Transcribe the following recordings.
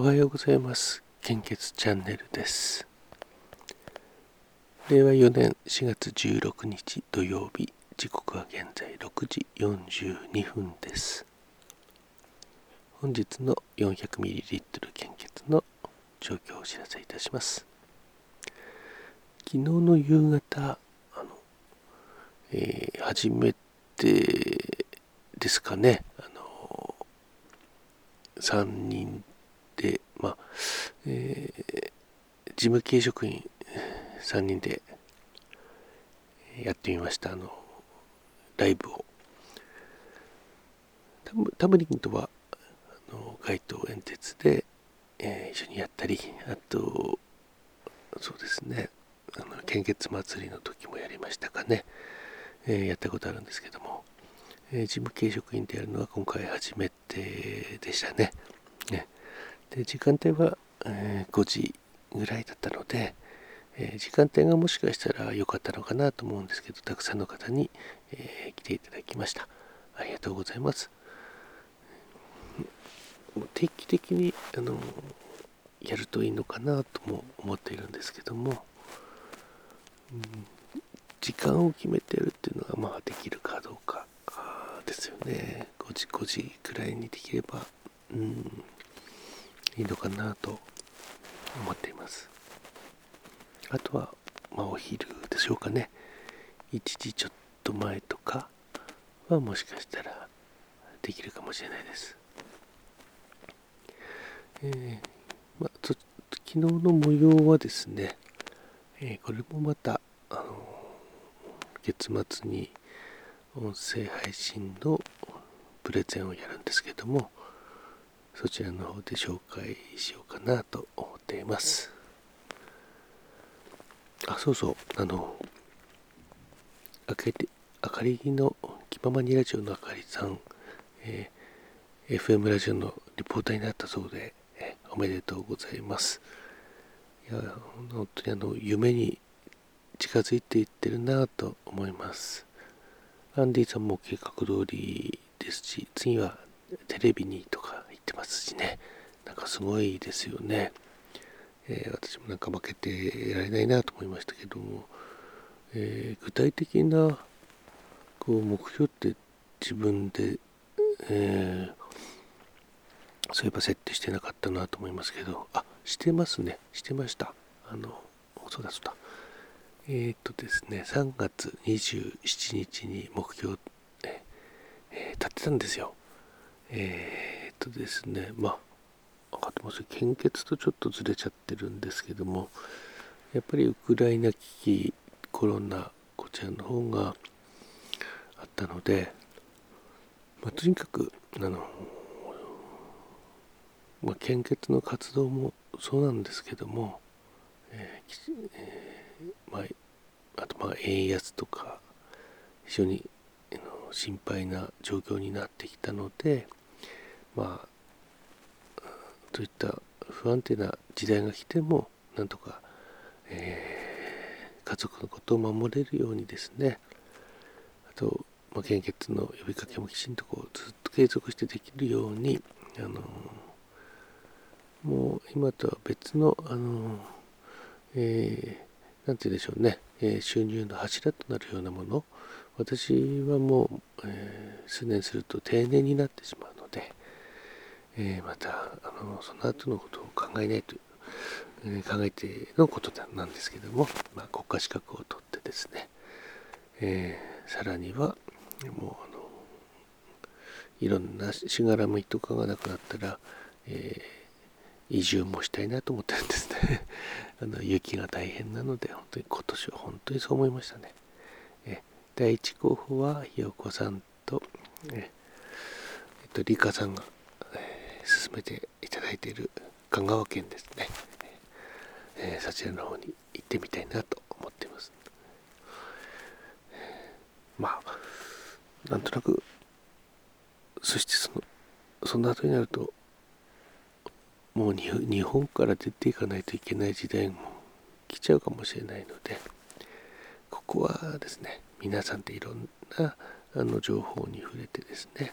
おはようございます。献血チャンネルです。令和4年4月16日土曜日時刻は現在6時42分です。本日の 400ml 献血の状況をお知らせいたします。昨日の夕方あの、えー、初めてですかね。あの3人で、まあえー、事務系職員3人でやってみました。あのライブを。タムリンとはあの街頭演説で、えー、一緒にやったりあとそうですね。あの献血祭りの時もやりましたかね、えー、やったことあるんですけども、えー、事務系職員でやるのは今回初めてでしたね。ね。で時間帯は、えー、5時ぐらいだったので、えー、時間帯がもしかしたら良かったのかなと思うんですけどたくさんの方に、えー、来ていただきました。ありがとうございます。定期的にあのやるといいのかなとも思っているんですけども、うん、時間を決めてやるっていうのがまあできるかどうかですよね。5時5時くらいにできればうんいいのかなと思っています。あとは、まあ、お昼でしょうかね。1時ちょっと前とかはもしかしたらできるかもしれないです。えー、まあ、昨日の模様はですね、えー、これもまた、あの月末に音声配信のプレゼンをやるんですけどもそちらの方で紹介しようかなと思っています。あそうそう。あのあけてあかりの気ままにラジオのあかりさん、えー、FM ラジオのリポーターになったそうで、えー、おめでとうございます。いや本当にあの夢に近づいていってるなと思います。アンディさんも計画通りですし次はテレビにとかってますしね。なんかすごいですよね、えー、私もなんか負けてられないなと思いましたけども、えー、具体的なこう目標って自分で、えー、そういえば設定してなかったなと思いますけど。あしてますね。してました。あのそうだそうだ。えっ、とですね。3月27日に目標、えー、立ってたんですよ。えーとですねまあ分かってます献血とちょっとずれちゃってるんですけどもやっぱりウクライナ危機コロナこちらの方があったので、まあ、とにかくあの、まあ、献血の活動もそうなんですけども、えーえー、まあ、あとまあ円安とか非常に心配な状況になってきたので、まあといった不安定な時代が来てもなんとか、えー、家族のことを守れるようにですね。あと、まあ、献血の呼びかけもきちんとこうずっと継続してできるようにあのもう今とは別のあの、えー、なんて言うでしょうね、えー、収入の柱となるようなもの。私はもう、えー、数年すると定年になってしまうので、えー、またあのその後のことを考えないと、えー、考えてのことなんですけども、まあ、国家資格を取ってですね、えー、さらにはもうあのいろんなしがらみとかがなくなったら、え移住もしたいなと思ってるんですね。あの雪が大変なので本当に今年は本当にそう思いましたね、え第1候補はひよこさんとええっと理香さんが進めていただいている香川県ですね、えー、そちらの方に行ってみたいなと思っています、まあなんとなくそしてそのその後になるともう日本から出ていかないといけない時代も来ちゃうかもしれないのでここはですね皆さんでいろんなあの情報に触れてですね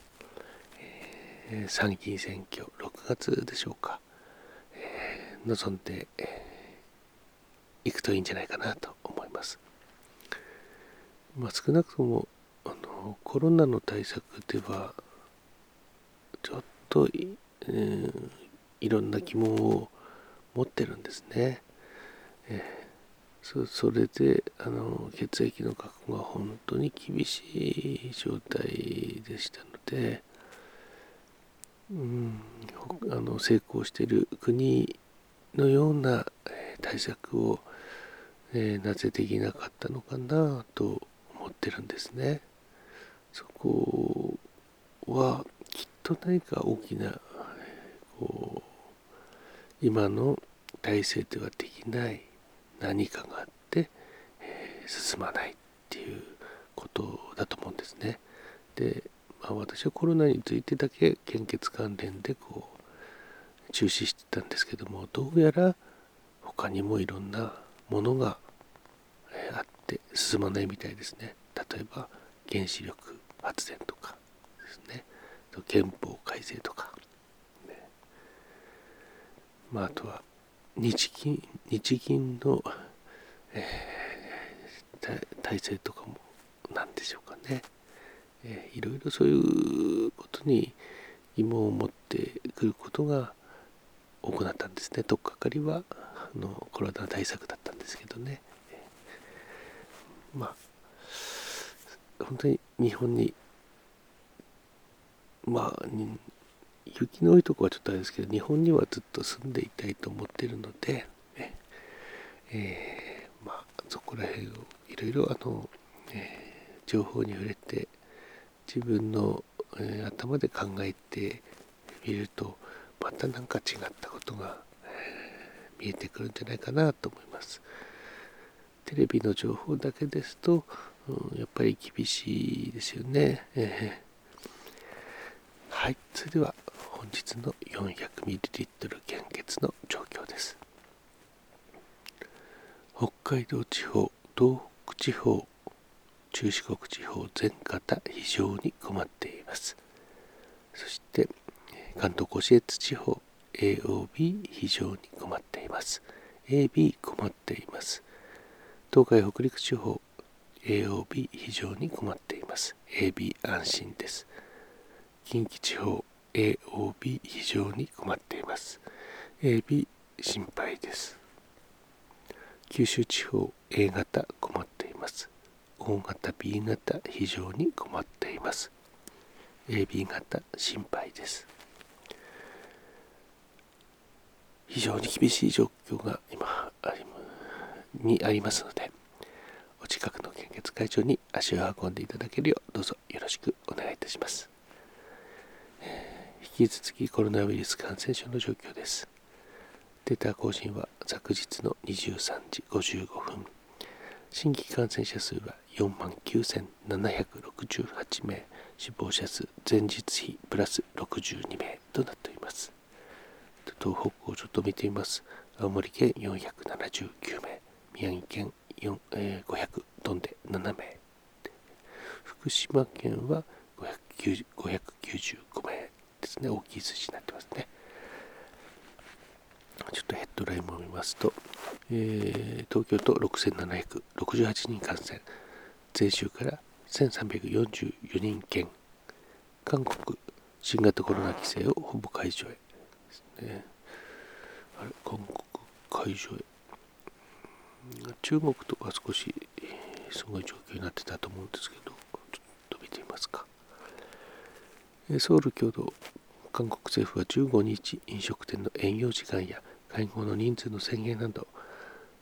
参議院選挙6月でしょうか、臨んでいくといいんじゃないかなと思います。まあ、少なくともあのコロナの対策ではちょっと、えー、いろんな疑問を持ってるんですね。えー、そそれであの血液の確保が本当に厳しい状態でしたので、うん、あの成功している国のような対策を、えー、なぜできなかったのかなと思ってるんですね。そこはきっと何か大きなこう今の体制ではできない何かがあって、えー、進まないっていうことだと思うんですね。で、私はコロナについてだけ献血関連でこう中止してたんですけどもどうやら他にもいろんなものがあって進まないみたいですね。例えば原子力発電とかですね。憲法改正とか、ね、まあ、あとは日銀日銀の、えー、体制とかも何でしょうかね、え、いろいろそういうことに疑問を持ってくることが多くなったんですね。とっかかりはあのコロナ対策だったんですけどね。まあ本当に日本にまあ雪の多いとこはちょっとあれですけど日本にはずっと住んでいたいと思ってるので、ねえー、まあそこら辺をいろいろあの、えー、情報に触れて自分の、えー、頭で考えてみるとまた何か違ったことが、えー、見えてくるんじゃないかなと思います。テレビの情報だけですと、うん、やっぱり厳しいですよね。えー、はい、それでは本日の 400ml 献血の状況です。北海道地方、東北地方、中四国地方全方非常に困っています。そして関東甲信越地方 AOB 非常に困っています。AB 困っています。東海北陸地方 AOB 非常に困っています AB 安心です近畿地方 AOB 非常に困っています AB 心配です九州地方 A 型困っています O 型 B 型非常に困っています AB 型心配です非常に厳しい状況が今ありにありますので、お近くの献血会場に足を運んでいただけるよう、どうぞよろしくお願いいたします。引き続きコロナウイルス感染症の状況です。データ更新は昨日の23時55分。新規感染者数は4万9768名、死亡者数前日比プラス62名となっております。東北をちょっと見てみます。青森県479名、宮城県4、えー、500飛んで7名福島県は595名ですね大きい数字になってますねちょっとヘッドラインも見ますと、えー、東京都6768人感染。前週から1344人減。韓国新型コロナ規制をほぼ解除へ。ね。あれ韓国解除へ。中国とか少しすごい状況になってたと思うんですけど、ちょっと見てみますか。ソウル共同、韓国政府は15日、飲食店の営業時間や会合の人数の制限など、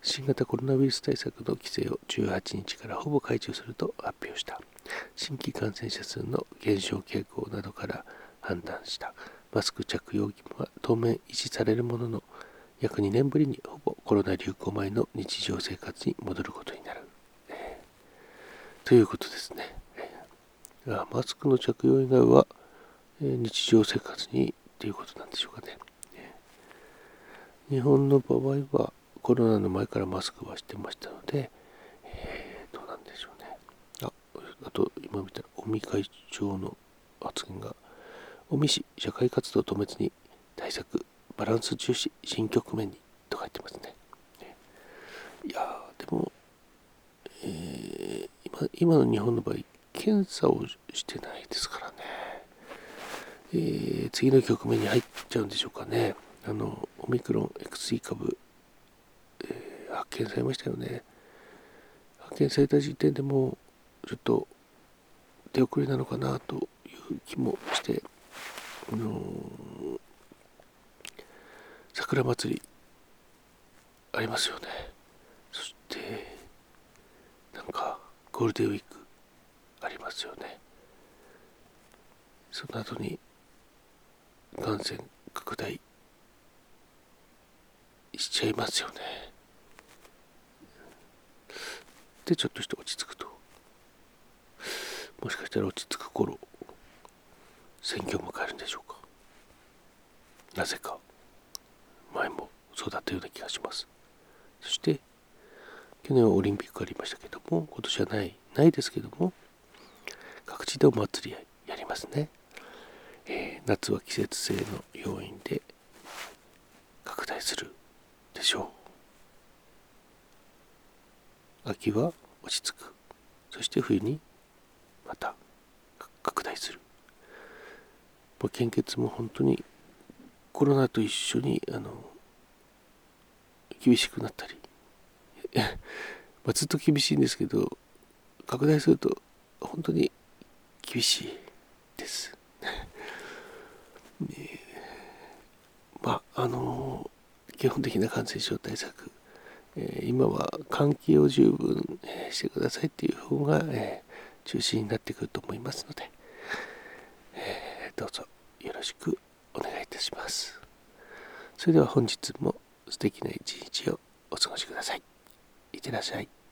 新型コロナウイルス対策の規制を18日からほぼ解除すると発表した。新規感染者数の減少傾向などから判断した。マスク着用義務は当面維持されるものの、約2年ぶりにほぼコロナ流行前の日常生活に戻ることになる。えー、ということですね。えー、マスクの着用以外は、えー、日常生活にということなんでしょうかね。日本の場合はコロナの前からマスクはしてましたので、えー、どうなんでしょうね。ああと今見たら尾身会長の発言が尾身氏社会活動止めずに対策バランス重視新局面にってますね。いやでも、えー、今今の日本の場合検査をしてないですからね、えー、次の局面に入っちゃうんでしょうかねあのオミクロン XE 株、発見されましたよね。発見された時点でもちょっと手遅れなのかなという気もして、あのー、桜祭りありますよね。そしてなんかゴールデンウィークありますよね。その後に感染拡大しちゃいますよね。でちょっとして落ち着くと。もしかしたら落ち着く頃選挙を迎えるんでしょうか。なぜか前もそうだったような気がします。そして去年はオリンピックがありましたけども今年はないないですけども各地でお祭りやりますね、えー、夏は季節性の要因で拡大するでしょう。秋は落ち着く。そして冬にまた拡大する。献血も本当にコロナと一緒にあの厳しくなったり。まあずっと厳しいんですけど拡大すると本当に厳しいです。まああの基本的な感染症対策、え、今は換気を十分、してくださいっていう方が、え、中心になってくると思いますので、えどうぞよろしくお願いいたします。それでは本日も素敵な一日をお過ごしください。いってらっしゃい。